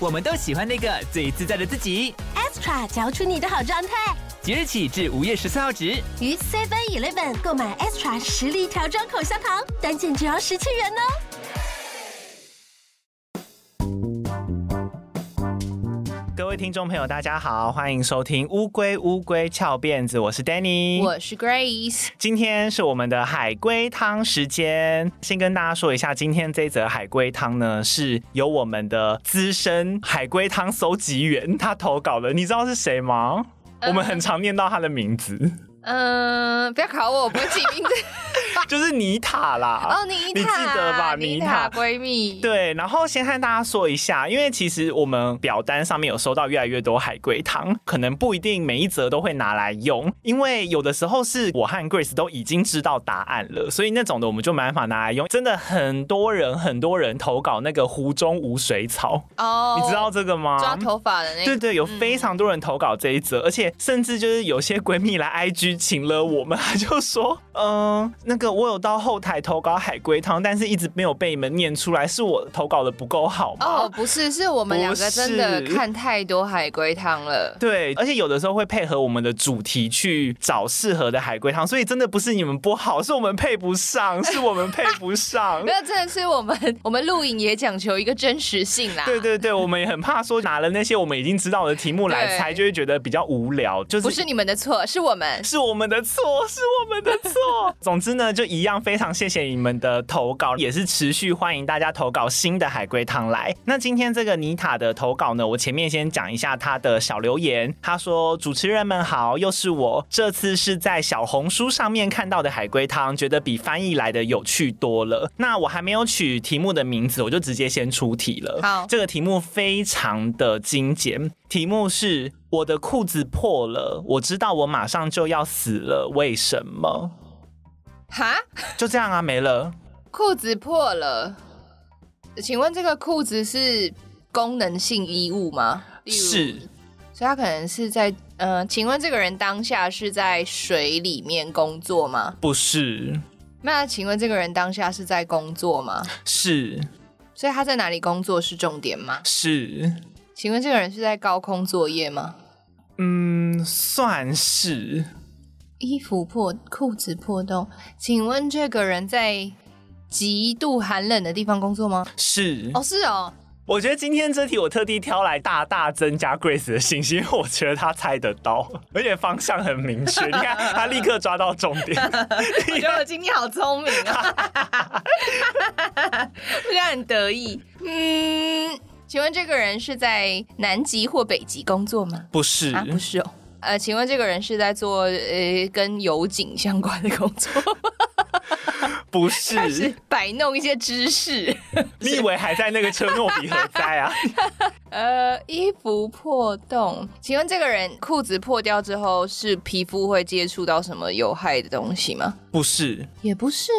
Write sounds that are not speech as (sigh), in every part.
我们都喜欢那个最自在的自己。Extra 嚼出你的好状态。即日起至五月十四号止，于 Seven Eleven 购买 Extra 实力调装口香糖，单件只要十七元哦。听众朋友，大家好，欢迎收听《乌龟乌龟翘辫子》，我是 Danny，我是 Grace，今天是我们的海龟汤时间。先跟大家说一下，今天这一则海龟汤呢，是由我们的资深海龟汤搜集员他投稿的，你知道是谁吗？嗯、我们很常念到他的名字。嗯，不要考我，我不会记名字。(laughs) 就是妮塔啦，哦，妮塔，你记得吧？妮塔闺蜜，对。然后先和大家说一下，因为其实我们表单上面有收到越来越多海龟汤，可能不一定每一则都会拿来用，因为有的时候是我和 Grace 都已经知道答案了，所以那种的我们就没办法拿来用。真的很多人很多人投稿那个湖中无水草哦，oh, 你知道这个吗？抓头发的那个，对对，有非常多人投稿这一则，嗯、而且甚至就是有些闺蜜来 IG 请了我们，他就说，嗯、呃，那个。我有到后台投稿海龟汤，但是一直没有被你们念出来，是我投稿的不够好吗？哦，不是，是我们两个真的看太多海龟汤了。对，而且有的时候会配合我们的主题去找适合的海龟汤，所以真的不是你们不好，是我们配不上，(laughs) 是我们配不上。那真的是我们，(laughs) 我们录影也讲求一个真实性啦。对对对，我们也很怕说拿了那些我们已经知道的题目来猜，就会觉得比较无聊。就是不是你们的错，是我们，是我们的错，是我们的错。(laughs) 总之呢，就一样，非常谢谢你们的投稿，也是持续欢迎大家投稿新的海龟汤来。那今天这个妮塔的投稿呢，我前面先讲一下她的小留言。她说：“主持人们好，又是我，这次是在小红书上面看到的海龟汤，觉得比翻译来的有趣多了。那我还没有取题目的名字，我就直接先出题了。好，这个题目非常的精简，题目是我的裤子破了，我知道我马上就要死了，为什么？”哈，就这样啊，没了。裤子破了，请问这个裤子是功能性衣物吗？是，所以他可能是在，嗯、呃，请问这个人当下是在水里面工作吗？不是。那请问这个人当下是在工作吗？是。所以他在哪里工作是重点吗？是。请问这个人是在高空作业吗？嗯，算是。衣服破，裤子破洞，请问这个人在极度寒冷的地方工作吗？是哦，是哦。我觉得今天这题我特地挑来大大增加 Grace 的信心，因为我觉得他猜得到，而且方向很明确。你看，他立刻抓到重点。(laughs) 我觉得我今天好聪明啊！(laughs) 我觉得很得意。嗯，请问这个人是在南极或北极工作吗？不是，啊，不是哦。呃，请问这个人是在做呃跟油井相关的工作？(laughs) 不是，是摆弄一些知识。(laughs) 你以为还在那个车诺比何在啊？(laughs) 呃，衣服破洞，请问这个人裤子破掉之后，是皮肤会接触到什么有害的东西吗？不是，也不是。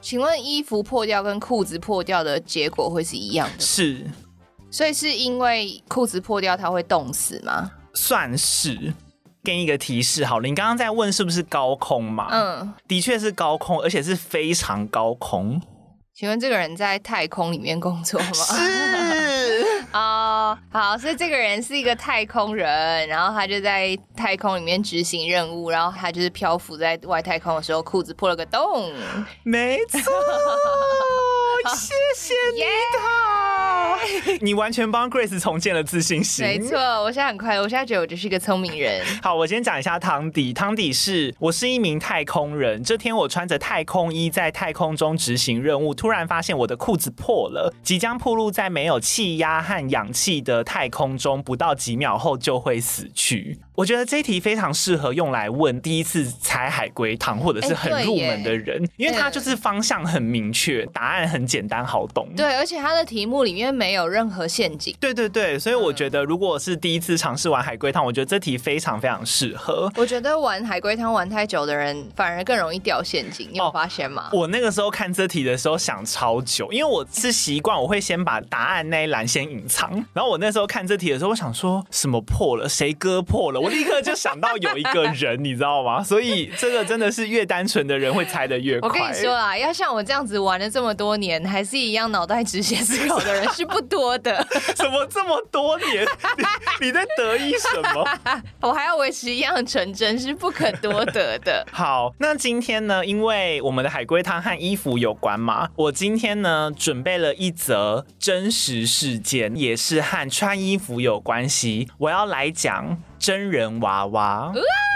请问衣服破掉跟裤子破掉的结果会是一样的？是，所以是因为裤子破掉，它会冻死吗？算是，给你一个提示好了。你刚刚在问是不是高空嘛？嗯，的确是高空，而且是非常高空。请问这个人在太空里面工作吗？是啊，uh, (laughs) 好，所以这个人是一个太空人，然后他就在太空里面执行任务，然后他就是漂浮在外太空的时候，裤子破了个洞。没错，(laughs) 谢谢你。你完全帮 Grace 重建了自信心。没错，我现在很快乐，我现在觉得我就是一个聪明人。(laughs) 好，我先讲一下汤底。汤底是我是一名太空人，这天我穿着太空衣在太空中执行任务，突然发现我的裤子破了，即将暴露在没有气压和氧气的太空中，不到几秒后就会死去。我觉得这一题非常适合用来问第一次猜海龟汤或者是很入门的人，欸、因为它就是方向很明确，答案很简单好懂。对，而且它的题目里面没有任何陷阱。对对对，所以我觉得如果是第一次尝试玩海龟汤，我觉得这题非常非常适合。我觉得玩海龟汤玩太久的人反而更容易掉陷阱，你有发现吗？哦、我那个时候看这题的时候想超久，因为我是习惯我会先把答案那一栏先隐藏，然后我那时候看这题的时候，我想说什么破了，谁割破了，我立刻就想到有一个人，你知道吗？(laughs) 所以这个真的是越单纯的人会猜的越快。我跟你说啊，要像我这样子玩了这么多年，还是一样脑袋直线思考的人是不多的。(laughs) 怎么这么多年？你你在得意什么？(laughs) 我还要维持一样的纯真，是不可多得的。好，那今天呢？因为我们的海龟汤和衣服有关嘛，我今天呢准备了一则真实事件，也是和穿衣服有关系。我要来讲。真人娃娃，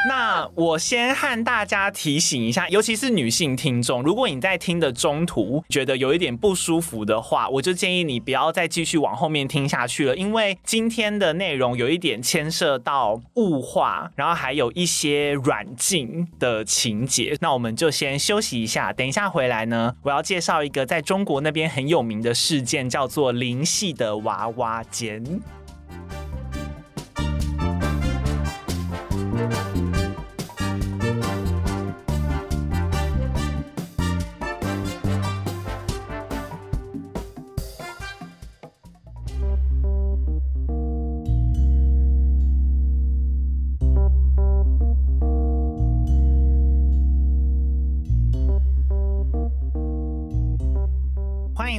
那我先和大家提醒一下，尤其是女性听众，如果你在听的中途觉得有一点不舒服的话，我就建议你不要再继续往后面听下去了，因为今天的内容有一点牵涉到物化，然后还有一些软禁的情节。那我们就先休息一下，等一下回来呢，我要介绍一个在中国那边很有名的事件，叫做灵系的娃娃间。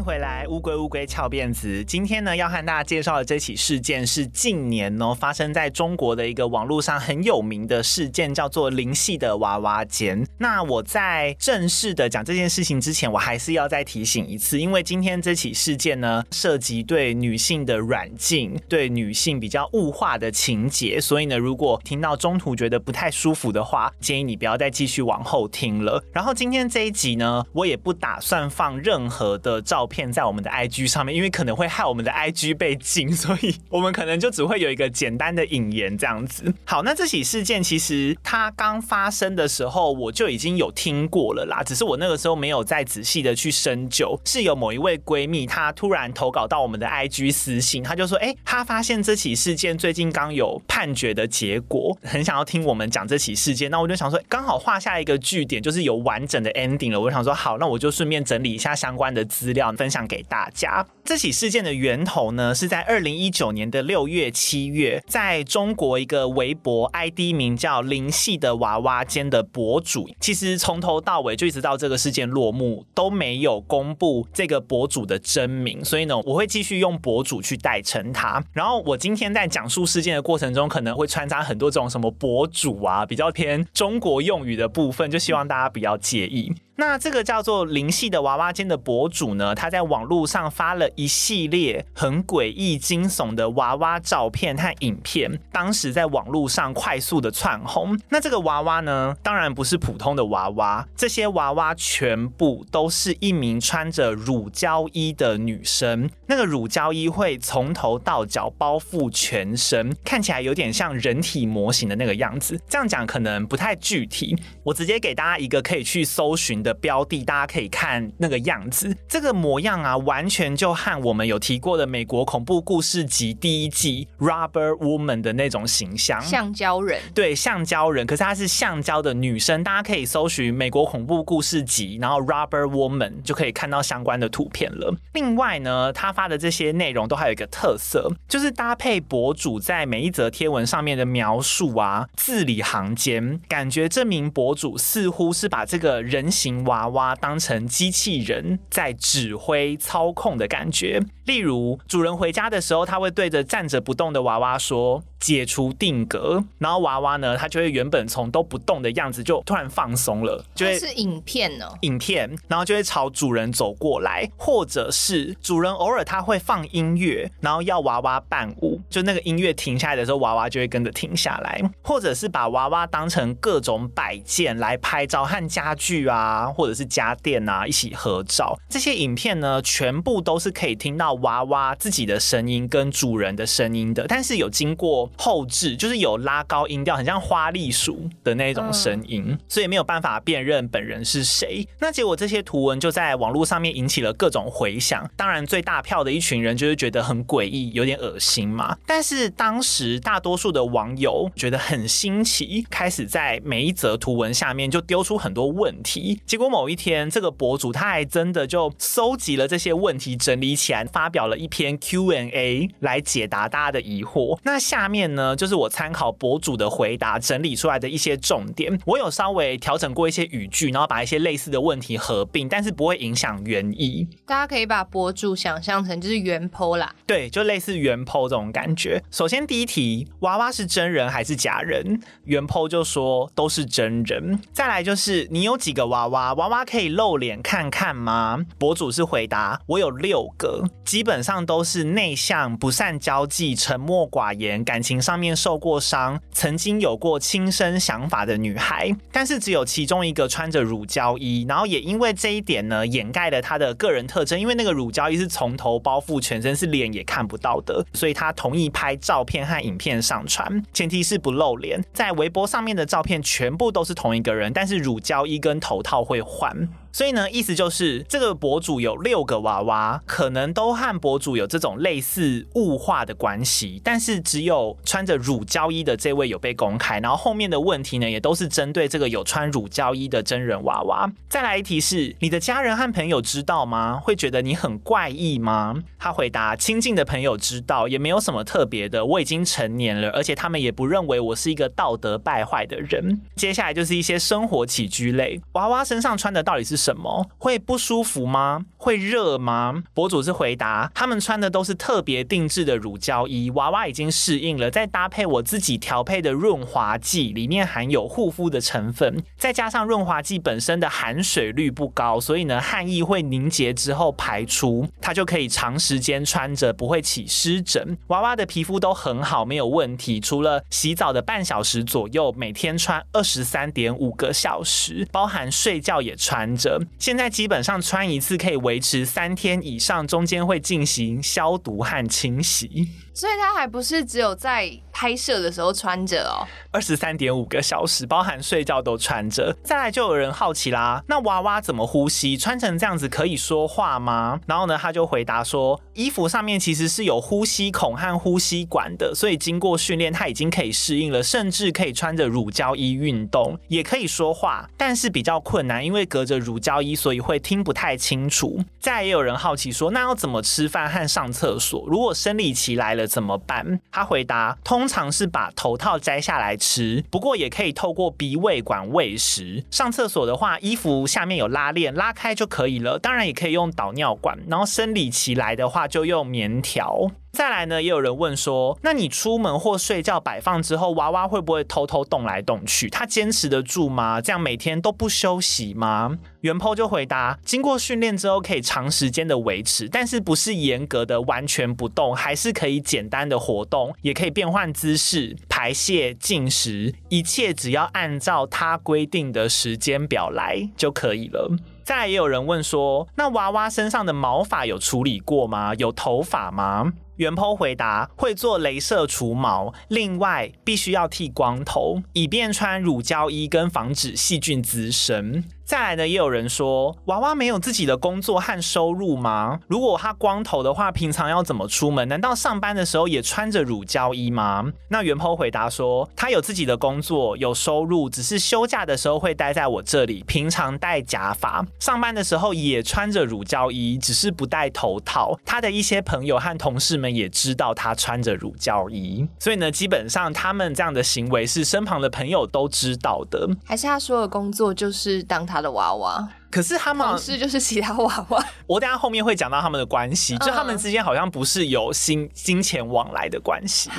回来，乌龟乌龟翘辫子。今天呢，要和大家介绍的这起事件是近年呢发生在中国的一个网络上很有名的事件，叫做灵系的娃娃间。那我在正式的讲这件事情之前，我还是要再提醒一次，因为今天这起事件呢涉及对女性的软禁，对女性比较物化的情节，所以呢，如果听到中途觉得不太舒服的话，建议你不要再继续往后听了。然后今天这一集呢，我也不打算放任何的照片片。在我们的 IG 上面，因为可能会害我们的 IG 被禁，(laughs) 所以我们可能就只会有一个简单的引言这样子。好，那这起事件其实它刚发生的时候，我就已经有听过了啦，只是我那个时候没有再仔细的去深究。是有某一位闺蜜，她突然投稿到我们的 IG 私信，她就说：“哎，她发现这起事件最近刚有判决的结果，很想要听我们讲这起事件。”那我就想说，刚好画下一个句点，就是有完整的 ending 了。我想说，好，那我就顺便整理一下相关的资料。分享给大家。这起事件的源头呢，是在二零一九年的六月、七月，在中国一个微博 ID 名叫“灵系的娃娃间”的博主，其实从头到尾就一直到这个事件落幕都没有公布这个博主的真名，所以呢，我会继续用博主去代称他。然后我今天在讲述事件的过程中，可能会穿插很多这种什么博主啊，比较偏中国用语的部分，就希望大家不要介意。那这个叫做灵系的娃娃间的博主呢，他在网络上发了一系列很诡异惊悚的娃娃照片和影片，当时在网络上快速的窜红。那这个娃娃呢，当然不是普通的娃娃，这些娃娃全部都是一名穿着乳胶衣的女生。那个乳胶衣会从头到脚包覆全身，看起来有点像人体模型的那个样子。这样讲可能不太具体，我直接给大家一个可以去搜寻的标的，大家可以看那个样子，这个模样啊，完全就和我们有提过的美国恐怖故事集第一季 Rubber Woman 的那种形象，橡胶人，对，橡胶人，可是她是橡胶的女生，大家可以搜寻美国恐怖故事集，然后 Rubber Woman 就可以看到相关的图片了。另外呢，他发的这些内容都还有一个特色，就是搭配博主在每一则贴文上面的描述啊，字里行间，感觉这名博主似乎是把这个人形。娃娃当成机器人在指挥操控的感觉，例如主人回家的时候，他会对着站着不动的娃娃说。解除定格，然后娃娃呢，它就会原本从都不动的样子，就突然放松了，就会是影片呢，影片，然后就会朝主人走过来，或者是主人偶尔他会放音乐，然后要娃娃伴舞，就那个音乐停下来的时候，娃娃就会跟着停下来，或者是把娃娃当成各种摆件来拍照，和家具啊，或者是家电啊一起合照。这些影片呢，全部都是可以听到娃娃自己的声音跟主人的声音的，但是有经过。后置，就是有拉高音调，很像花栗鼠的那种声音，嗯、所以没有办法辨认本人是谁。那结果这些图文就在网络上面引起了各种回响。当然，最大票的一群人就是觉得很诡异，有点恶心嘛。但是当时大多数的网友觉得很新奇，开始在每一则图文下面就丢出很多问题。结果某一天，这个博主他还真的就搜集了这些问题，整理起来，发表了一篇 Q&A 来解答大家的疑惑。那下面呢，就是我参考博主的回答整理出来的一些重点。我有稍微调整过一些语句，然后把一些类似的问题合并，但是不会影响原意。大家可以把博主想象成就是原 po 啦，对，就类似原 po 这种感觉。首先第一题，娃娃是真人还是假人？原 po 就说都是真人。再来就是你有几个娃娃？娃娃可以露脸看看吗？博主是回答我有六个，基本上都是内向、不善交际、沉默寡言、感情上面受过伤、曾经有过轻生想法的女孩。但是只有其中一个穿着乳胶衣，然后也因为这一点呢，掩盖了她的个人特征，因为那个乳胶衣是从头包覆全身，是脸也看不到的，所以她同意拍照片和影片上传，前提是不露脸。在微博上面的照片全部都是同一个人，但是乳胶衣跟头套会换。所以呢，意思就是这个博主有六个娃娃，可能都和博主有这种类似物化的关系，但是只有穿着乳胶衣的这位有被公开，然后后面的问题呢，也都是针对这个有穿乳胶衣的真人娃娃。再来一题是，你的家人和朋友知道吗？会觉得你很怪异吗？他回答，亲近的朋友知道，也没有什么特别的，我已经成年了，而且他们也不认为我是一个道德败坏的人。接下来就是一些生活起居类，娃娃身上穿的到底是什么？会不舒服吗？会热吗？博主是回答，他们穿的都是特别定制的乳胶衣，娃娃已经适应了，再搭配我自己调配的润滑剂，里面含有护肤的成分，再加上润滑剂本身的含水率不高，所以呢，汗液会凝结之后排出，它就可以长时间穿着，不会起湿疹。娃娃的皮肤都很好，没有问题，除了洗澡的半小时左右，每天穿二十三点五个小时，包含睡觉也穿着。现在基本上穿一次可以维持三天以上，中间会进行消毒和清洗。所以它还不是只有在拍摄的时候穿着哦，二十三点五个小时，包含睡觉都穿着。再来就有人好奇啦，那娃娃怎么呼吸？穿成这样子可以说话吗？然后呢，他就回答说，衣服上面其实是有呼吸孔和呼吸管的，所以经过训练，他已经可以适应了，甚至可以穿着乳胶衣运动，也可以说话，但是比较困难，因为隔着乳胶衣，所以会听不太清楚。再来也有人好奇说，那要怎么吃饭和上厕所？如果生理期来了？怎么办？他回答：通通常是把头套摘下来吃，不过也可以透过鼻胃管喂食。上厕所的话，衣服下面有拉链，拉开就可以了。当然也可以用导尿管。然后生理期来的话，就用棉条。再来呢，也有人问说，那你出门或睡觉摆放之后，娃娃会不会偷偷动来动去？他坚持得住吗？这样每天都不休息吗？原 po 就回答，经过训练之后可以长时间的维持，但是不是严格的完全不动，还是可以简单的活动，也可以变换姿势、排泄、进食，一切只要按照他规定的时间表来就可以了。再来也有人问说，那娃娃身上的毛发有处理过吗？有头发吗？原 po 回答会做镭射除毛，另外必须要剃光头，以便穿乳胶衣跟防止细菌滋生。再来呢，也有人说娃娃没有自己的工作和收入吗？如果他光头的话，平常要怎么出门？难道上班的时候也穿着乳胶衣吗？那原 po 回答说，他有自己的工作，有收入，只是休假的时候会待在我这里，平常戴假发，上班的时候也穿着乳胶衣，只是不戴头套。他的一些朋友和同事们也知道他穿着乳胶衣，所以呢，基本上他们这样的行为是身旁的朋友都知道的。还是他说的工作就是当他的娃娃？可是他们是就是其他娃娃，我等下后面会讲到他们的关系，就他们之间好像不是有金金钱往来的关系。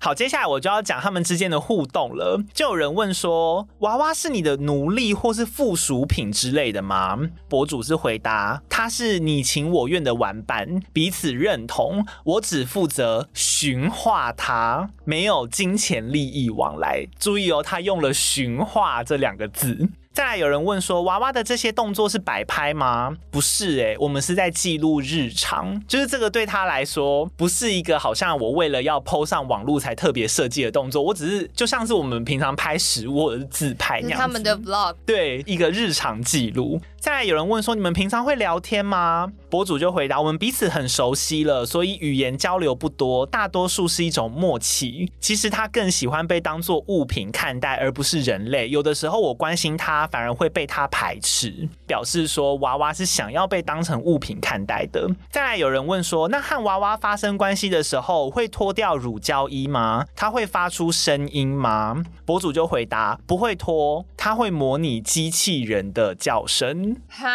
好，接下来我就要讲他们之间的互动了。就有人问说，娃娃是你的奴隶或是附属品之类的吗？博主是回答，他是你情我愿的玩伴，彼此认同，我只负责驯化他，没有金钱利益往来。注意哦，他用了驯化这两个字。再来有人问说，娃娃的这些动作是摆拍吗？不是哎、欸，我们是在记录日常，就是这个对他来说不是一个好像我为了要 PO 上网络才特别设计的动作，我只是就像是我们平常拍食物或者是自拍那样子，他们的 vlog，对，一个日常记录。再来有人问说，你们平常会聊天吗？博主就回答，我们彼此很熟悉了，所以语言交流不多，大多数是一种默契。其实他更喜欢被当作物品看待，而不是人类。有的时候我关心他，反而会被他排斥，表示说娃娃是想要被当成物品看待的。再来有人问说，那和娃娃发生关系的时候会脱掉乳胶衣吗？他会发出声音吗？博主就回答，不会脱，他会模拟机器人的叫声。哈，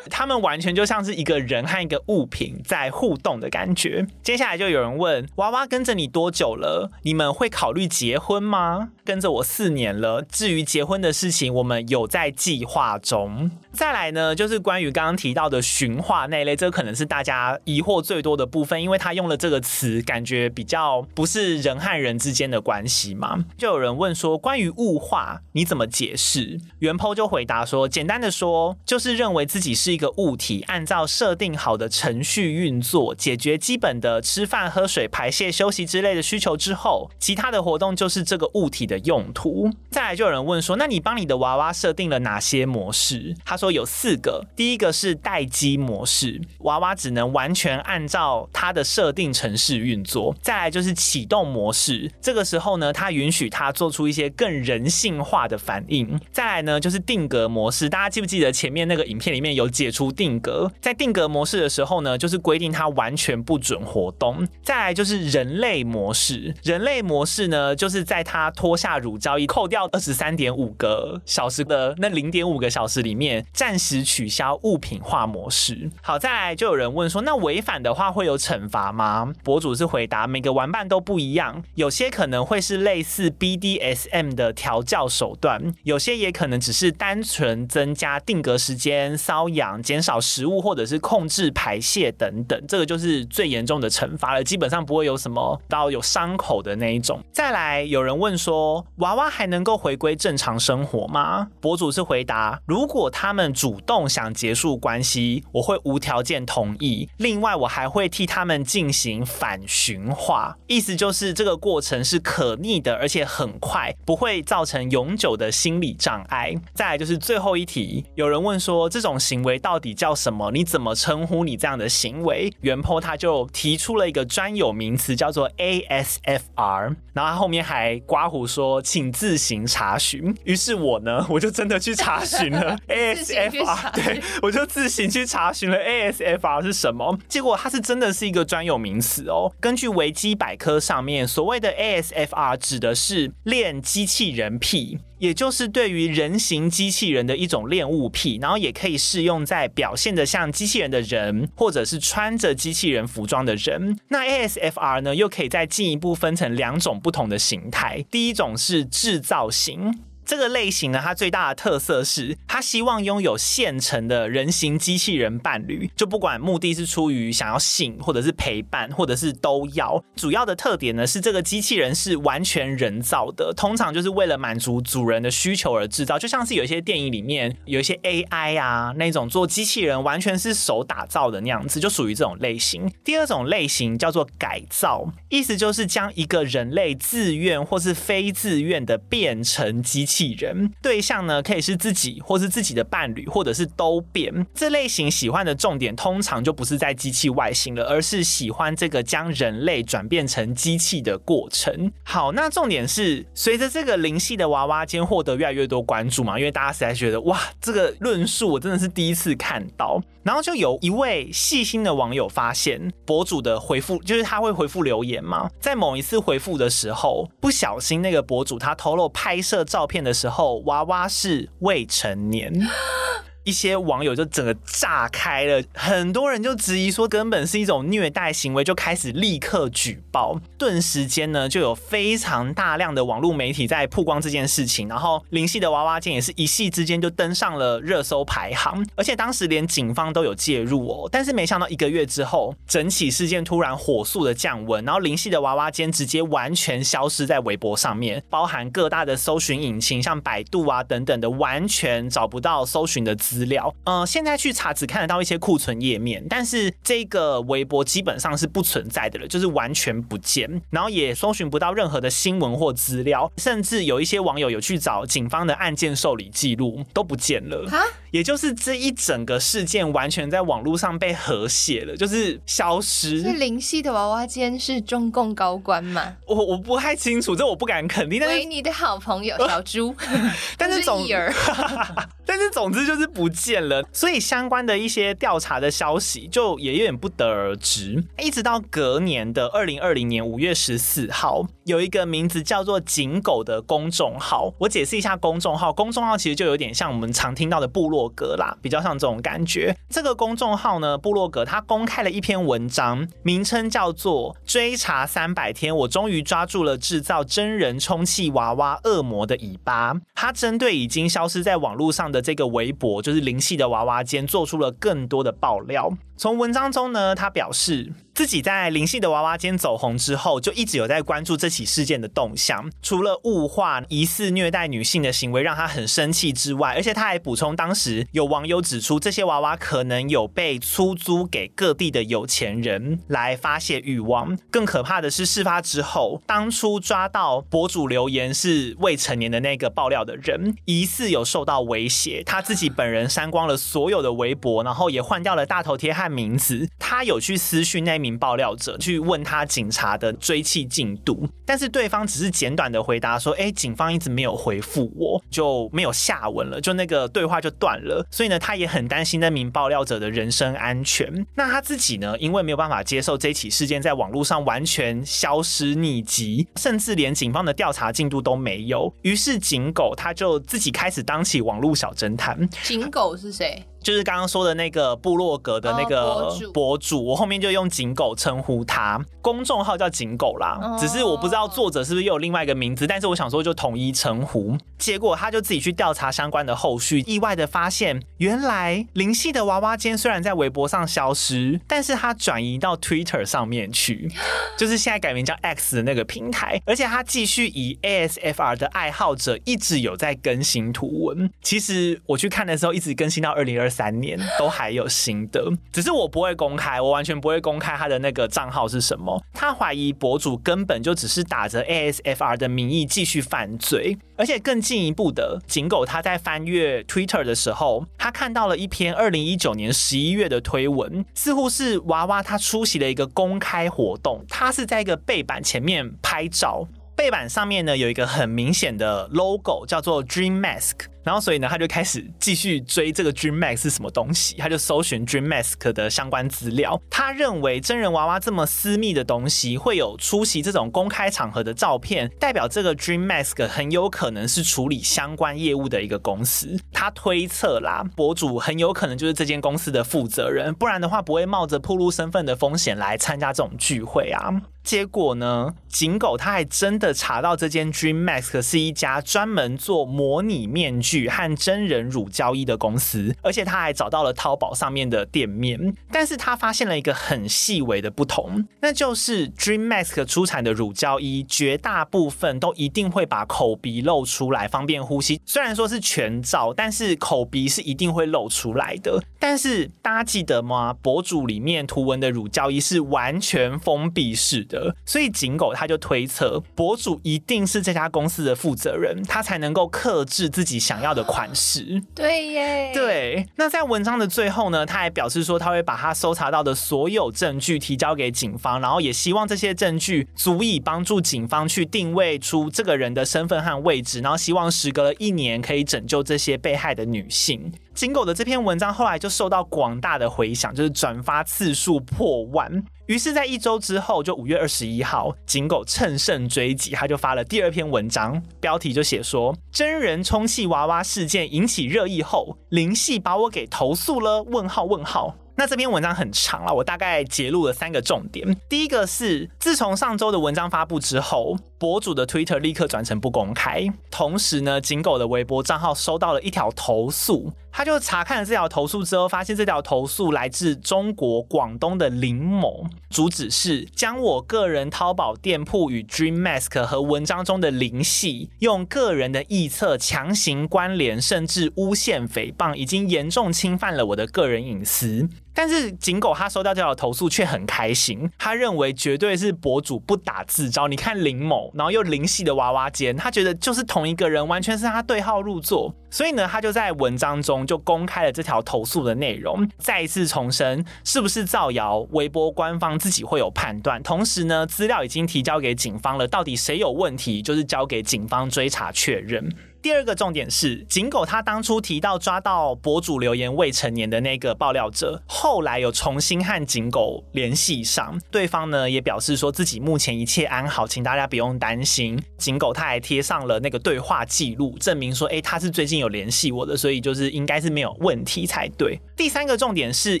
他们完全就像是一个人和一个物品在互动的感觉。接下来就有人问：娃娃跟着你多久了？你们会考虑结婚吗？跟着我四年了。至于结婚的事情，我们有在计划中。再来呢，就是关于刚刚提到的驯化那一类，这可能是大家疑惑最多的部分，因为他用了这个词，感觉比较不是人和人之间的关系嘛。就有人问说：关于物化，你怎么解释？原 po 就回答说：简单的说，就是认为自己是一个物体，按照设定好的程序运作，解决基本的吃饭、喝水、排泄、休息之类的需求之后，其他的活动就是这个物体的用途。再来就有人问说，那你帮你的娃娃设定了哪些模式？他说有四个，第一个是待机模式，娃娃只能完全按照它的设定程式运作。再来就是启动模式，这个时候呢，它允许它做出一些更人性化的反应。再来呢，就是定格模式，大家记不记得前面？那个影片里面有解除定格，在定格模式的时候呢，就是规定它完全不准活动。再来就是人类模式，人类模式呢，就是在它脱下乳胶衣，扣掉二十三点五个小时的那零点五个小时里面，暂时取消物品化模式。好，再来就有人问说，那违反的话会有惩罚吗？博主是回答，每个玩伴都不一样，有些可能会是类似 BDSM 的调教手段，有些也可能只是单纯增加定格时间瘙痒、减少食物或者是控制排泄等等，这个就是最严重的惩罚了。基本上不会有什么到有伤口的那一种。再来，有人问说，娃娃还能够回归正常生活吗？博主是回答：如果他们主动想结束关系，我会无条件同意。另外，我还会替他们进行反驯化，意思就是这个过程是可逆的，而且很快，不会造成永久的心理障碍。再来就是最后一题，有人问说。这种行为到底叫什么？你怎么称呼你这样的行为？原 po 他就提出了一个专有名词，叫做 ASFR。然后他后面还刮胡说，请自行查询。于是我呢，我就真的去查询了 (laughs) ASFR，对，我就自行去查询了 ASFR 是什么。结果它是真的是一个专有名词哦。根据维基百科上面，所谓的 ASFR 指的是练机器人癖。也就是对于人形机器人的一种恋物癖，然后也可以适用在表现的像机器人的人，或者是穿着机器人服装的人。那 ASFR 呢，又可以再进一步分成两种不同的形态。第一种是制造型。这个类型呢，它最大的特色是，他希望拥有现成的人形机器人伴侣，就不管目的是出于想要性，或者是陪伴，或者是都要。主要的特点呢，是这个机器人是完全人造的，通常就是为了满足主人的需求而制造，就像是有一些电影里面有一些 AI 啊，那种做机器人完全是手打造的那样子，就属于这种类型。第二种类型叫做改造，意思就是将一个人类自愿或是非自愿的变成机器。器人对象呢，可以是自己，或是自己的伴侣，或者是都变。这类型喜欢的重点通常就不是在机器外形了，而是喜欢这个将人类转变成机器的过程。好，那重点是随着这个灵系的娃娃间获得越来越多关注嘛，因为大家实在觉得哇，这个论述我真的是第一次看到。然后就有一位细心的网友发现，博主的回复就是他会回复留言嘛，在某一次回复的时候，不小心那个博主他透露拍摄照片的时候，娃娃是未成年。(gasps) 一些网友就整个炸开了，很多人就质疑说根本是一种虐待行为，就开始立刻举报。顿时间呢，就有非常大量的网络媒体在曝光这件事情，然后林系的娃娃间也是一夕之间就登上了热搜排行，而且当时连警方都有介入哦。但是没想到一个月之后，整起事件突然火速的降温，然后林系的娃娃间直接完全消失在微博上面，包含各大的搜寻引擎，像百度啊等等的，完全找不到搜寻的资资料。嗯、呃，现在去查只看得到一些库存页面，但是这个微博基本上是不存在的了，就是完全不见，然后也搜寻不到任何的新闻或资料，甚至有一些网友有去找警方的案件受理记录，都不见了。也就是这一整个事件完全在网络上被和谐了，就是消失。是林夕的娃娃间是中共高官吗？我我不太清楚，这我不敢肯定。但是你的好朋友小猪，(laughs) 但是总 (laughs) (laughs) 但是总之就是不见了。所以相关的一些调查的消息就也有点不得而知。一直到隔年的二零二零年五月十四号，有一个名字叫做“警狗”的公众号。我解释一下公众号，公众号其实就有点像我们常听到的部落格啦，比较像这种感觉。这个公众号呢，部落格它公开了一篇文章，名称叫做《追查三百天，我终于抓住了制造真人充气娃娃恶魔的尾巴》。它针对已经消失在网络上的这个微博，就是灵系的娃娃间，做出了更多的爆料。从文章中呢，他表示自己在林夕的娃娃间走红之后，就一直有在关注这起事件的动向。除了物化疑似虐待女性的行为让他很生气之外，而且他还补充，当时有网友指出，这些娃娃可能有被出租给各地的有钱人来发泄欲望。更可怕的是，事发之后，当初抓到博主留言是未成年的那个爆料的人，疑似有受到威胁，他自己本人删光了所有的微博，然后也换掉了大头贴和名字，他有去私讯那名爆料者，去问他警察的追缉进度，但是对方只是简短的回答说：“哎，警方一直没有回复我，就没有下文了，就那个对话就断了。”所以呢，他也很担心那名爆料者的人身安全。那他自己呢，因为没有办法接受这起事件在网络上完全消失匿迹，甚至连警方的调查进度都没有，于是警狗他就自己开始当起网络小侦探。警狗是谁？就是刚刚说的那个部落格的那个博主，我后面就用警狗称呼他，公众号叫警狗啦。只是我不知道作者是不是又有另外一个名字，但是我想说就统一称呼。结果他就自己去调查相关的后续，意外的发现，原来林夕的娃娃间虽然在微博上消失，但是他转移到 Twitter 上面去，就是现在改名叫 X 的那个平台，而且他继续以 ASFR 的爱好者一直有在更新图文。其实我去看的时候，一直更新到二零二。三年都还有新的，只是我不会公开，我完全不会公开他的那个账号是什么。他怀疑博主根本就只是打着 (laughs) ASFR 的名义继续犯罪，而且更进一步的，警狗他在翻阅 Twitter 的时候，他看到了一篇二零一九年十一月的推文，似乎是娃娃他出席了一个公开活动，他是在一个背板前面拍照，背板上面呢有一个很明显的 logo，叫做 Dream Mask。然后，所以呢，他就开始继续追这个 Dream Mask 是什么东西，他就搜寻 Dream Mask 的相关资料。他认为真人娃娃这么私密的东西，会有出席这种公开场合的照片，代表这个 Dream Mask 很有可能是处理相关业务的一个公司。他推测啦，博主很有可能就是这间公司的负责人，不然的话不会冒着暴露身份的风险来参加这种聚会啊。结果呢，警狗他还真的查到这间 Dream Mask 是一家专门做模拟面具举和真人乳胶衣的公司，而且他还找到了淘宝上面的店面，但是他发现了一个很细微的不同，那就是 Dream Mask 出产的乳胶衣绝大部分都一定会把口鼻露出来，方便呼吸。虽然说是全罩，但是口鼻是一定会露出来的。但是大家记得吗？博主里面图文的乳胶衣是完全封闭式的，所以井狗他就推测，博主一定是这家公司的负责人，他才能够克制自己想要的款式。对耶，对。那在文章的最后呢，他还表示说他会把他搜查到的所有证据提交给警方，然后也希望这些证据足以帮助警方去定位出这个人的身份和位置，然后希望时隔了一年可以拯救这些被害的女性。金狗的这篇文章后来就受到广大的回响，就是转发次数破万。于是，在一周之后，就五月二十一号，井狗乘胜追击，他就发了第二篇文章，标题就写说：“真人充气娃娃事件引起热议后，灵系把我给投诉了？”问号问号。那这篇文章很长了，我大概截录了三个重点。第一个是，自从上周的文章发布之后，博主的 Twitter 立刻转成不公开。同时呢，井狗的微博账号收到了一条投诉，他就查看了这条投诉之后，发现这条投诉来自中国广东的林某，主旨是将我个人淘宝店铺与 Dream Mask 和文章中的灵系用个人的臆测强行关联，甚至诬陷诽谤，已经严重侵犯了我的个人隐私。但是井狗他收到这条投诉却很开心，他认为绝对是博主不打自招。你看林某，然后又灵系的娃娃间，他觉得就是同一个人，完全是他对号入座。所以呢，他就在文章中就公开了这条投诉的内容，再一次重申是不是造谣，微博官方自己会有判断。同时呢，资料已经提交给警方了，到底谁有问题，就是交给警方追查确认。第二个重点是，井狗他当初提到抓到博主留言未成年的那个爆料者，后来有重新和井狗联系上，对方呢也表示说自己目前一切安好，请大家不用担心。井狗他还贴上了那个对话记录，证明说，哎，他是最近有联系我的，所以就是应该是没有问题才对。第三个重点是，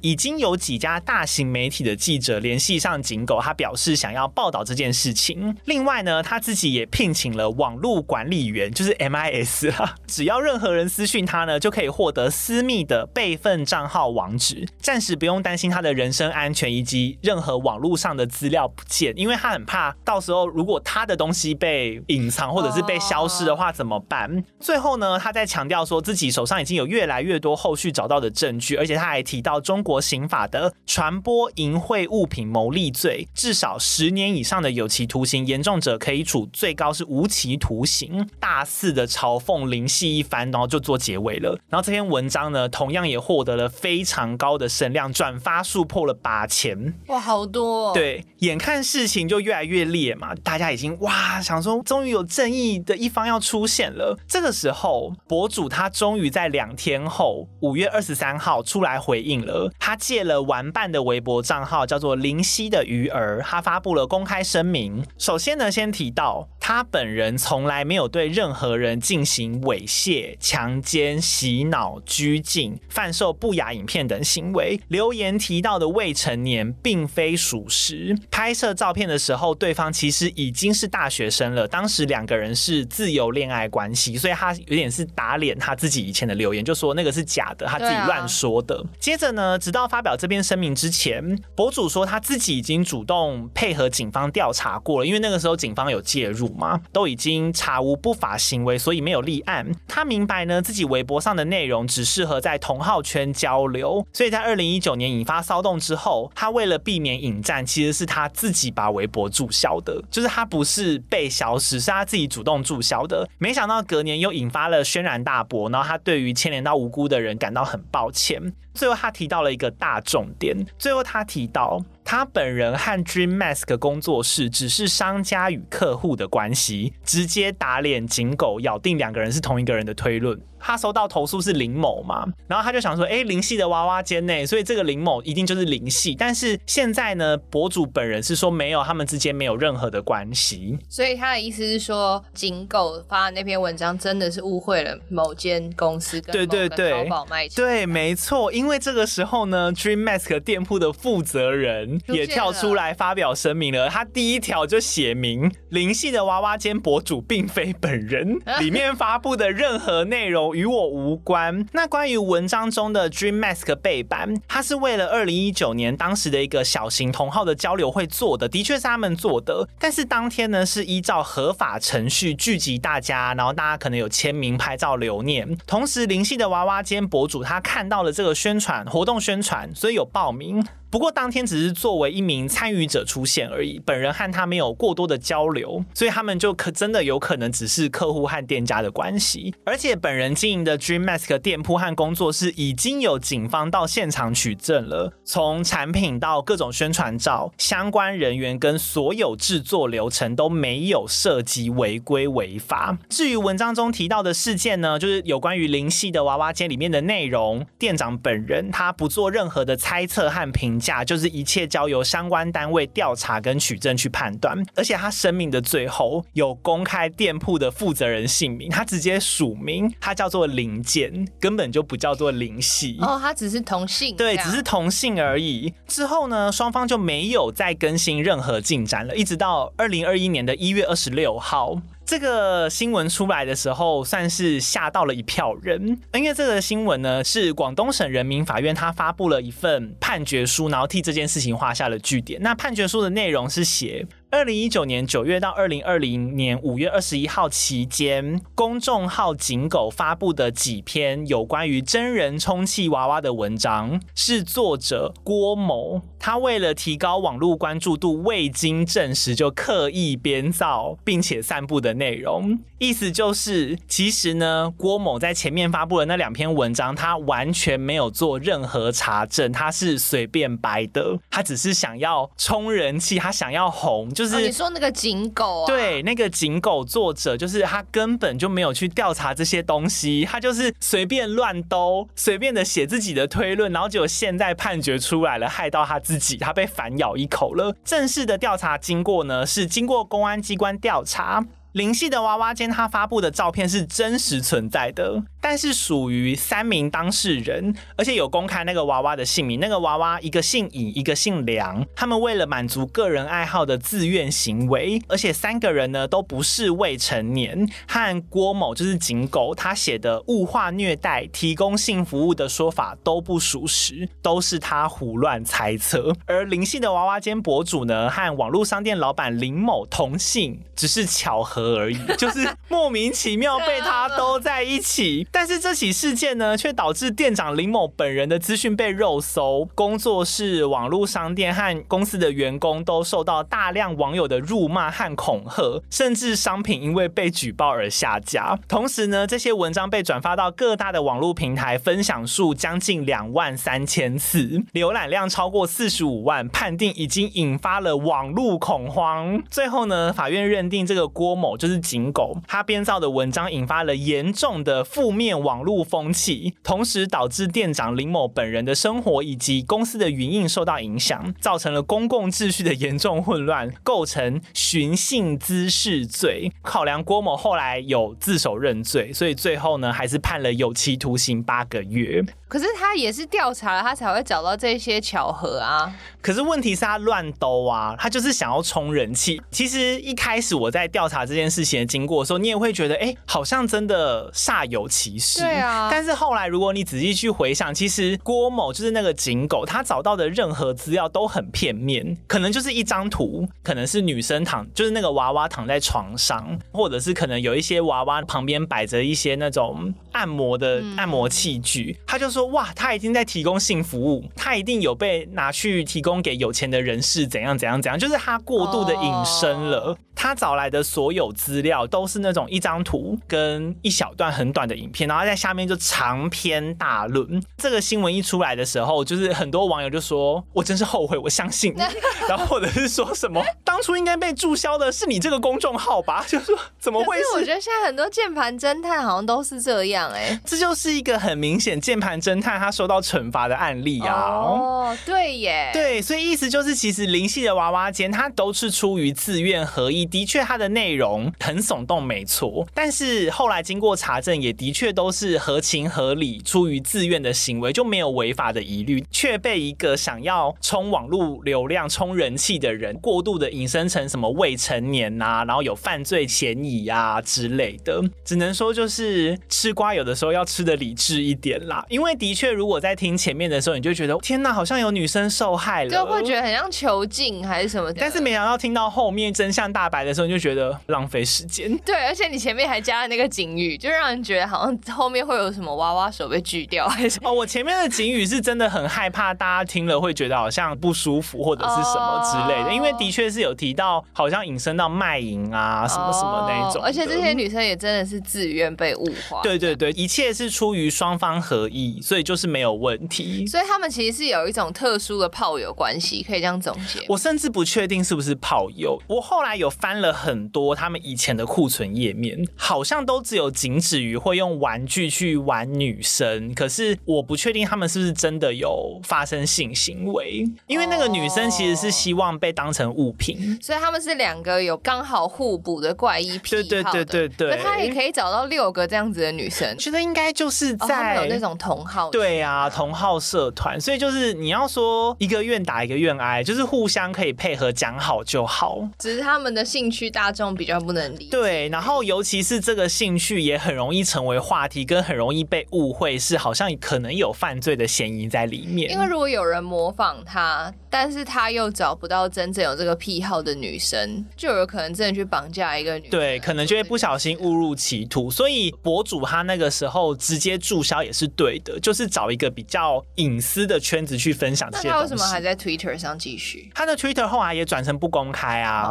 已经有几家大型媒体的记者联系上井狗，他表示想要报道这件事情。另外呢，他自己也聘请了网络管理员，就是 MIS。(laughs) 只要任何人私讯他呢，就可以获得私密的备份账号网址，暂时不用担心他的人身安全以及任何网络上的资料不见，因为他很怕到时候如果他的东西被隐藏或者是被消失的话怎么办？最后呢，他在强调说自己手上已经有越来越多后续找到的证据，而且他还提到中国刑法的传播淫秽物品牟利罪，至少十年以上的有期徒刑，严重者可以处最高是无期徒刑。大肆的嘲。凤灵犀一番，然后就做结尾了。然后这篇文章呢，同样也获得了非常高的声量，转发数破了八千。哇，好多哦！对，眼看事情就越来越烈嘛，大家已经哇想说，终于有正义的一方要出现了。这个时候，博主他终于在两天后，五月二十三号出来回应了。他借了玩伴的微博账号，叫做灵犀的鱼儿，他发布了公开声明。首先呢，先提到他本人从来没有对任何人进行猥亵、强奸、洗脑、拘禁、贩售不雅影片等行为。留言提到的未成年并非属实。拍摄照片的时候，对方其实已经是大学生了。当时两个人是自由恋爱关系，所以他有点是打脸他自己以前的留言，就说那个是假的，他自己乱说的。啊、接着呢，直到发表这篇声明之前，博主说他自己已经主动配合警方调查过了，因为那个时候警方有介入嘛，都已经查无不法行为，所以没有。有立案，他明白呢，自己微博上的内容只适合在同号圈交流，所以在二零一九年引发骚动之后，他为了避免引战，其实是他自己把微博注销的，就是他不是被消失，是他自己主动注销的。没想到隔年又引发了轩然大波，然后他对于牵连到无辜的人感到很抱歉。最后他提到了一个大重点，最后他提到。他本人和 Dream Mask 工作室只是商家与客户的关系，直接打脸井狗，咬定两个人是同一个人的推论。他收到投诉是林某嘛，然后他就想说，哎，林系的娃娃间内，所以这个林某一定就是林系。但是现在呢，博主本人是说没有，他们之间没有任何的关系。所以他的意思是说，井狗发的那篇文章真的是误会了某间公司跟某个淘宝卖家。对，没错。因为这个时候呢，Dream Mask 店铺的负责人也跳出来发表声明了，他第一条就写明，林系的娃娃间博主并非本人，(laughs) 里面发布的任何内容。与我无关。那关于文章中的 Dream Mask 背板，它是为了二零一九年当时的一个小型同好的交流会做的，的确是他们做的。但是当天呢，是依照合法程序聚集大家，然后大家可能有签名、拍照留念。同时，灵系的娃娃间博主他看到了这个宣传活动宣传，所以有报名。不过当天只是作为一名参与者出现而已，本人和他没有过多的交流，所以他们就可真的有可能只是客户和店家的关系。而且本人经营的 Dream Mask 店铺和工作室已经有警方到现场取证了，从产品到各种宣传照，相关人员跟所有制作流程都没有涉及违规违法。至于文章中提到的事件呢，就是有关于灵系的娃娃间里面的内容，店长本人他不做任何的猜测和评价，就是一切交由相关单位调查跟取证去判断。而且他声明的最后有公开店铺的负责人姓名，他直接署名，他叫做林健，根本就不叫做灵系。哦，他只是同姓，对，只是同姓而已。之后呢，双方就没有再更新任何进展了，一直到二零二一年的一月二十六号。这个新闻出来的时候，算是吓到了一票人，因为这个新闻呢是广东省人民法院他发布了一份判决书，然后替这件事情画下了句点。那判决书的内容是写。二零一九年九月到二零二零年五月二十一号期间，公众号“警狗”发布的几篇有关于真人充气娃娃的文章，是作者郭某他为了提高网络关注度，未经证实就刻意编造并且散布的内容。意思就是，其实呢，郭某在前面发布的那两篇文章，他完全没有做任何查证，他是随便掰的，他只是想要充人气，他想要红。就、哦、你说那个警狗啊？对，那个警狗作者就是他根本就没有去调查这些东西，他就是随便乱兜，随便的写自己的推论，然后结果现在判决出来了，害到他自己，他被反咬一口了。正式的调查经过呢，是经过公安机关调查。灵系的娃娃间，他发布的照片是真实存在的，但是属于三名当事人，而且有公开那个娃娃的姓名。那个娃娃一个姓尹，一个姓梁，他们为了满足个人爱好的自愿行为，而且三个人呢都不是未成年。和郭某就是警狗，他写的物化虐待、提供性服务的说法都不属实，都是他胡乱猜测。而灵性的娃娃间博主呢，和网络商店老板林某同姓，只是巧合。而已，就是莫名其妙被他兜在一起。但是这起事件呢，却导致店长林某本人的资讯被肉搜，工作室、网络商店和公司的员工都受到大量网友的辱骂和恐吓，甚至商品因为被举报而下架。同时呢，这些文章被转发到各大的网络平台，分享数将近两万三千次，浏览量超过四十五万，判定已经引发了网络恐慌。最后呢，法院认定这个郭某。就是警狗，他编造的文章引发了严重的负面网络风气，同时导致店长林某本人的生活以及公司的营运受到影响，造成了公共秩序的严重混乱，构成寻衅滋事罪。考量郭某后来有自首认罪，所以最后呢，还是判了有期徒刑八个月。可是他也是调查了，他才会找到这些巧合啊。可是问题是他乱兜啊，他就是想要冲人气。其实一开始我在调查这件事情的经过的时候，你也会觉得，哎、欸，好像真的煞有其事。对啊。但是后来，如果你仔细去回想，其实郭某就是那个警狗，他找到的任何资料都很片面，可能就是一张图，可能是女生躺，就是那个娃娃躺在床上，或者是可能有一些娃娃旁边摆着一些那种按摩的按摩器具，他就说。哇，他已经在提供性服务，他一定有被拿去提供给有钱的人士，怎样怎样怎样，就是他过度的隐身了。Oh. 他找来的所有资料都是那种一张图跟一小段很短的影片，然后在下面就长篇大论。这个新闻一出来的时候，就是很多网友就说：“我真是后悔，我相信你。(laughs) ”然后或者是说什么：“当初应该被注销的是你这个公众号吧？”就说怎么会是？我觉得现在很多键盘侦探好像都是这样哎、欸，这就是一个很明显键盘。侦探他受到惩罚的案例啊！哦，对耶，对，所以意思就是，其实灵系的娃娃间，他都是出于自愿合意，的确，他的内容很耸动，没错。但是后来经过查证，也的确都是合情合理、出于自愿的行为，就没有违法的疑虑，却被一个想要冲网络流量、冲人气的人，过度的引申成什么未成年啊，然后有犯罪嫌疑啊之类的。只能说，就是吃瓜有的时候要吃的理智一点啦，因为。的确，如果在听前面的时候，你就觉得天哪，好像有女生受害了，就会觉得很像囚禁还是什么。但是没想到听到后面真相大白的时候，你就觉得浪费时间。对，而且你前面还加了那个警语，就让人觉得好像后面会有什么娃娃手被锯掉，还是哦，我前面的警语是真的很害怕，大家听了会觉得好像不舒服或者是什么之类的，哦、因为的确是有提到好像引申到卖淫啊什么什么那种、哦，而且这些女生也真的是自愿被物化。对对对，一切是出于双方合意，所以就是没有问题。所以他们其实是有一种特殊的炮友关系，可以这样总结。我甚至不确定是不是炮友，我后来有翻了很多他们以前的库存页面，好像都只有仅止于会用玩具去玩女生，可是我不确定他们是不是真的有发生性行为，因为那个女生其实是希望被当成物品，哦、所以他们是两个有刚好互补的怪异癖好。对对对对对，那他也可以找到六个这样子的女生，觉得应该就是在、哦、有那种同好，对啊，同好社团，所以就是你要说一个愿打一个愿挨，就是互相可以配合讲好就好，只是他们的兴趣大众比较不能理解。对，然后尤其是这个兴趣也很容易成为话话题，跟很容易被误会是好像可能有犯罪的嫌疑在里面。因为如果有人模仿他，但是他又找不到真正有这个癖好的女生，就有可能真的去绑架一个女生。对，可能就会不小心误入歧途。所以博主他那个时候直接注销也是对的，就是找一个比较隐私的圈子去分享这些。那他为什么还在 Twitter 上继续？他的 Twitter 后来也转成不公开啊。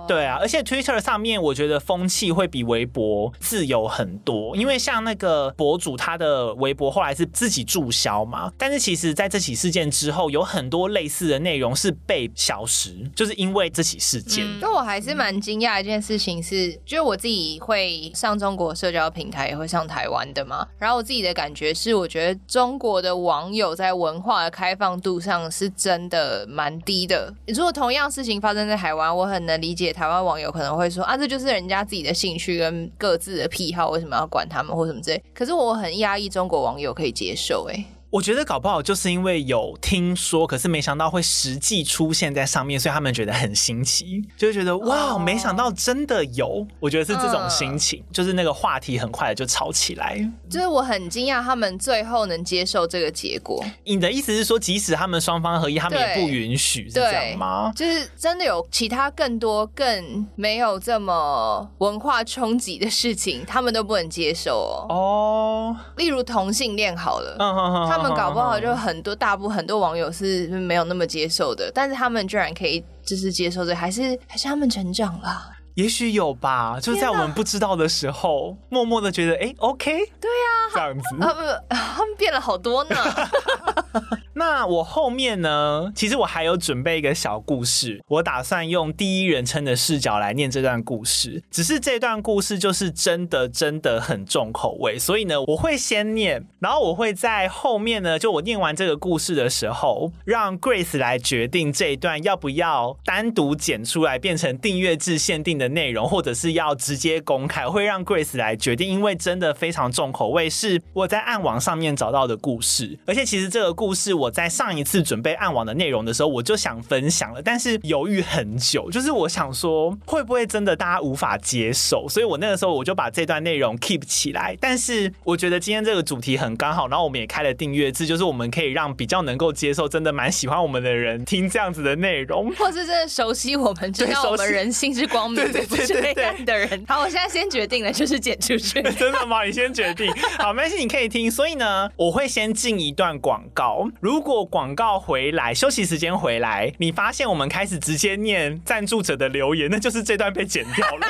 Oh. 对啊，而且 Twitter 上面我觉得风气会比微博自由很多，因为像那个博主他的微博后来是自己注销嘛，但是其实在这起事件之后，有很多类似的内容是被消失，就是因为这起事件。那、嗯、我还是蛮惊讶一件事情是，就是我自己会上中国社交平台，也会上台湾的嘛。然后我自己的感觉是，我觉得中国的网友在文化的开放度上是真的蛮低的。如果同样事情发生在台湾，我很能理解台湾网友可能会说啊，这就是人家自己的兴趣跟各自的癖好，为什么要管他们或什么之类。可是我很压抑中国网友可以接受、欸，哎。我觉得搞不好就是因为有听说，可是没想到会实际出现在上面，所以他们觉得很新奇，就会觉得哇，没想到真的有。我觉得是这种心情，就是那个话题很快的就吵起来。就是我很惊讶他们最后能接受这个结果。你的意思是说，即使他们双方合一，他们也不允许，是这样吗？就是真的有其他更多更没有这么文化冲击的事情，他们都不能接受哦。哦，例如同性恋好了，嗯哼哼。他们搞不好就很多，大部分很多网友是没有那么接受的，但是他们居然可以就是接受这，还是还是他们成长了？也许有吧，就在我们不知道的时候，默默的觉得，哎，OK，对呀，这样子，(laughs) 他们 (laughs) 他们变了好多呢。(laughs) 那我后面呢？其实我还有准备一个小故事，我打算用第一人称的视角来念这段故事。只是这段故事就是真的真的很重口味，所以呢，我会先念，然后我会在后面呢，就我念完这个故事的时候，让 Grace 来决定这一段要不要单独剪出来变成订阅制限定的内容，或者是要直接公开，会让 Grace 来决定，因为真的非常重口味，是我在暗网上面找到的故事，而且其实这个故事我在上一次准备暗网的内容的时候，我就想分享了，但是犹豫很久，就是我想说会不会真的大家无法接受，所以我那个时候我就把这段内容 keep 起来，但是我觉得今天这个主题很刚好，然后我们也开了订阅制，就是我们可以让比较能够接受，真的蛮喜欢我们的人听这样子的内容，或是真的熟悉我们，知道我们人性是光明的。对对对对的人，好，我现在先决定了，就是剪出去。真的吗？你先决定。好，没关系，你可以听。所以呢，我会先进一段广告。如果广告回来，休息时间回来，你发现我们开始直接念赞助者的留言，那就是这段被剪掉了。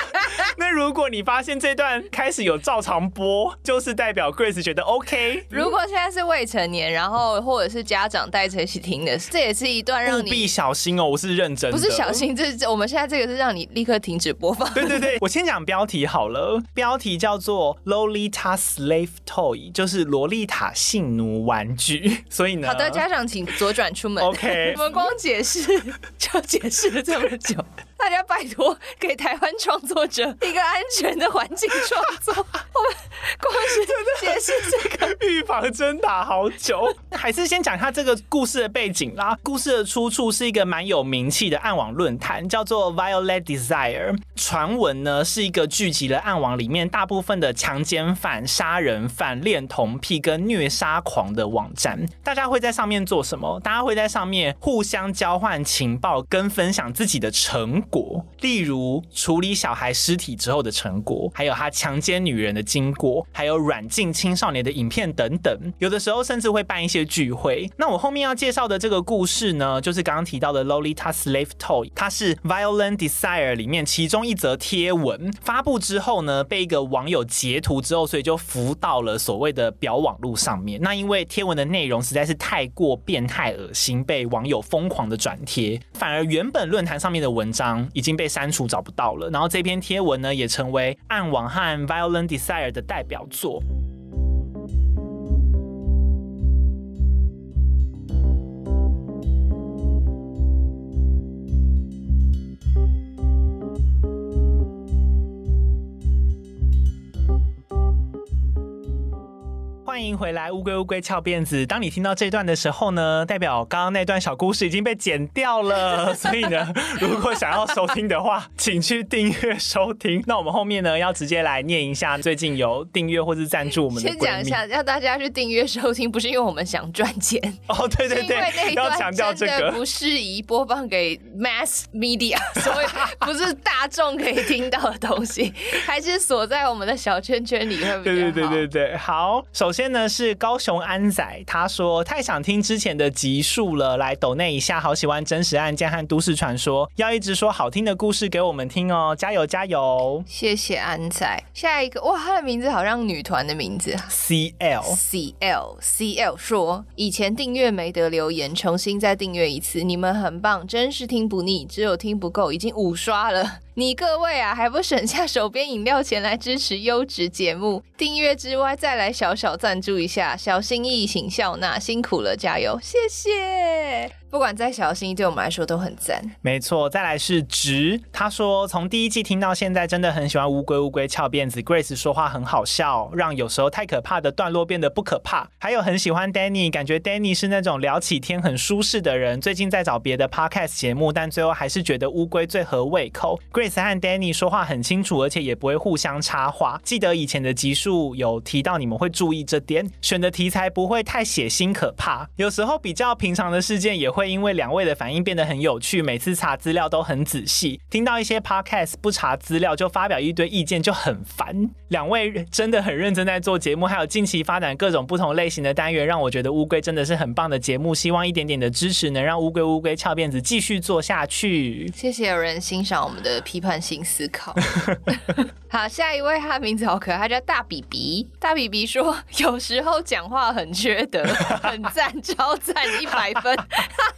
那如果你发现这段开始有照常播，就是代表 Grace 觉得 OK。如果现在是未成年，然后或者是家长带着一起听的，这也是一段让你必小心哦。我是认真的，不是小心，这是我们现在这个是让你立刻停止播放。对对对，我先讲标题好了，标题叫做 Lolita Slave Toy，就是萝莉塔性奴玩具。(laughs) 所以呢，好的，家长请左转出门。OK，(laughs) 我们光解释就解释了这么久。大家拜托，给台湾创作者一个安全的环境创作。(laughs) 我们光是解释这个 (laughs) 预防针打好久，还是先讲一下这个故事的背景啦。故事的出处是一个蛮有名气的暗网论坛，叫做 Violet Desire。传闻呢是一个聚集了暗网里面大部分的强奸犯、杀人犯、恋童癖跟虐杀狂的网站。大家会在上面做什么？大家会在上面互相交换情报跟分享自己的成果，例如处理小孩尸体之后的成果，还有他强奸女人的经过，还有软禁青少年的影片等等。有的时候甚至会办一些聚会。那我后面要介绍的这个故事呢，就是刚刚提到的 Lolita Slave Toy，它是 Violent Desire 里面其中一则贴文发布之后呢，被一个网友截图之后，所以就浮到了所谓的表网路上面。那因为贴文的内容实在是太过变态恶心，被网友疯狂的转贴，反而原本论坛上面的文章已经被删除找不到了。然后这篇贴文呢，也成为暗网和 Violent Desire 的代表作。欢迎回来，乌龟乌龟翘辫子。当你听到这段的时候呢，代表刚刚那段小故事已经被剪掉了。(laughs) 所以呢，如果想要收听的话，请去订阅收听。那我们后面呢，要直接来念一下最近有订阅或是赞助我们的。先讲一下，要大家去订阅收听，不是因为我们想赚钱哦，对对对，要强调这个不适宜播放给 mass media，所以不是大众可以听到的东西，(laughs) 还是锁在我们的小圈圈里会比较好。对对对对对，好，首先。呢是高雄安仔，他说太想听之前的集数了，来抖内一下，好喜欢真实案件和都市传说，要一直说好听的故事给我们听哦，加油加油！谢谢安仔。下一个哇，他的名字好像女团的名字，C L C L C L 说以前订阅没得留言，重新再订阅一次，你们很棒，真是听不腻，只有听不够，已经五刷了。你各位啊，还不省下手边饮料钱来支持优质节目？(laughs) 订阅之外，再来小小赞助一下，小心意请笑纳，辛苦了，加油，谢谢。不管再小心，对我们来说都很赞。没错，再来是直，他说从第一季听到现在，真的很喜欢乌龟乌龟翘辫子，Grace 说话很好笑，让有时候太可怕的段落变得不可怕。还有很喜欢 Danny，感觉 Danny 是那种聊起天很舒适的人。最近在找别的 Podcast 节目，但最后还是觉得乌龟最合胃口。Grace 和 Danny 说话很清楚，而且也不会互相插话。记得以前的集数有提到，你们会注意这点，选的题材不会太血腥可怕。有时候比较平常的事件也会。会因为两位的反应变得很有趣，每次查资料都很仔细。听到一些 podcast 不查资料就发表一堆意见就很烦。两位真的很认真在做节目，还有近期发展各种不同类型的单元，让我觉得乌龟真的是很棒的节目。希望一点点的支持能让乌龟乌龟翘辫子继续做下去。谢谢有人欣赏我们的批判性思考。好，下一位他的名字好可爱，他叫大比比。大比比说，有时候讲话很缺德，很赞，超赞，一百分。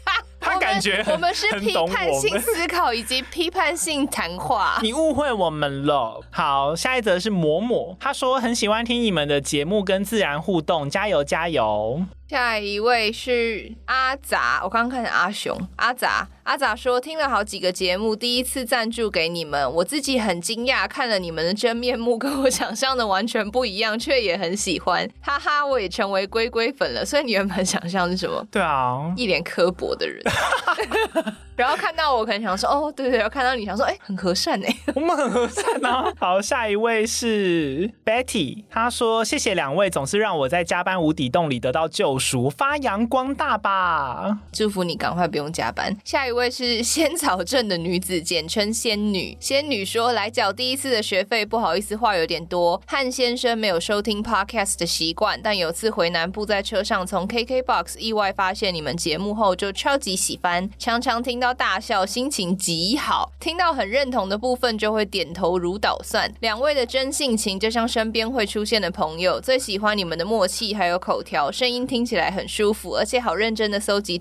(laughs) 他感觉我们是批判性思考以及批判性谈话。你误会我们了。好，下一则是嬷嬷，他说很喜欢听你们的节目跟自然互动，加油加油。下一位是阿杂，我刚刚看见阿雄，阿杂，阿杂说听了好几个节目，第一次赞助给你们，我自己很惊讶，看了你们的真面目，跟我想象的完全不一样，却也很喜欢，哈哈，我也成为龟龟粉了。所以你原本想象是什么？对啊，一脸刻薄的人。(laughs) 然后看到我，可能想说，哦，对对，然后看到你想说，哎，很和善哎，(laughs) 我们很和善啊。好，下一位是 Betty，她说谢谢两位，总是让我在加班无底洞里得到救赎，发扬光大吧。祝福你赶快不用加班。下一位是仙草镇的女子，简称仙女。仙女说来缴第一次的学费，不好意思，话有点多。汉先生没有收听 Podcast 的习惯，但有次回南部在车上，从 KKBOX 意外发现你们节目后，就超级喜欢，常常听到。到大笑，心情极好。听到很认同的部分，就会点头如捣蒜。两位的真性情，就像身边会出现的朋友。最喜欢你们的默契，还有口条，声音听起来很舒服，而且好认真的搜集。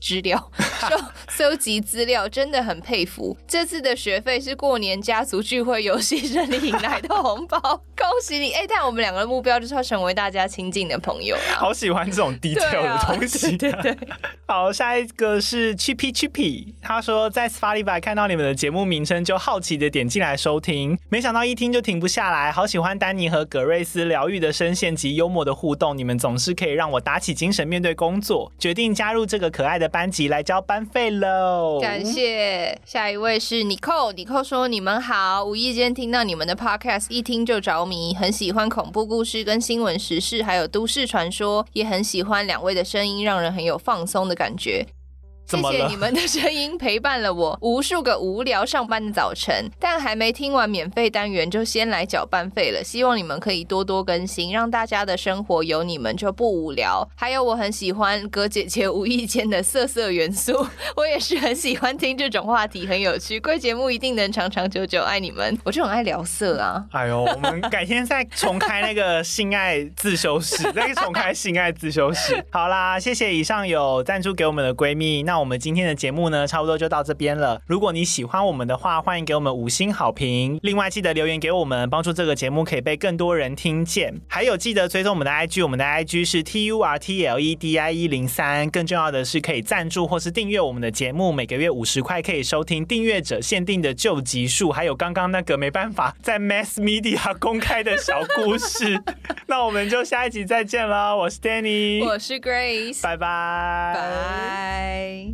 资料 (laughs) 收搜集资料真的很佩服。这次的学费是过年家族聚会游戏顺利引来的红包，恭喜你！哎、欸，但我们两个的目标就是要成为大家亲近的朋友啦。好喜欢这种 detail 的东西、(laughs) 啊。对，对对。好，下一个是 Chippy Chippy，他说在 Spotify 看到你们的节目名称就好奇的点进来收听，没想到一听就停不下来。好喜欢丹尼和格瑞斯疗愈的声线及幽默的互动，你们总是可以让我打起精神面对工作。决定加入这个可爱的。班级来交班费喽！感谢。下一位是 Nicole，Nicole 说：“你们好，无意间听到你们的 Podcast，一听就着迷，很喜欢恐怖故事跟新闻时事，还有都市传说，也很喜欢两位的声音，让人很有放松的感觉。”谢谢你们的声音陪伴了 (laughs) 我无数个无聊上班的早晨，但还没听完免费单元就先来缴班费了。希望你们可以多多更新，让大家的生活有你们就不无聊。还有我很喜欢葛姐姐无意间的色色元素，我也是很喜欢听这种话题，很有趣。贵节目一定能长长久久，爱你们，我就很爱聊色啊。哎呦，我们改天再重开那个性爱自修室，再重开性爱自修室。好啦，谢谢以上有赞助给我们的闺蜜。那我们今天的节目呢，差不多就到这边了。如果你喜欢我们的话，欢迎给我们五星好评。另外，记得留言给我们，帮助这个节目可以被更多人听见。还有，记得追踪我们的 IG，我们的 IG 是 T U R T L E D I 一零三。更重要的是，可以赞助或是订阅我们的节目，每个月五十块可以收听订阅者限定的旧集数，还有刚刚那个没办法在 Mass Media 公开的小故事。(laughs) 那我们就下一集再见了，我是 Danny，我是 Grace，拜拜，拜。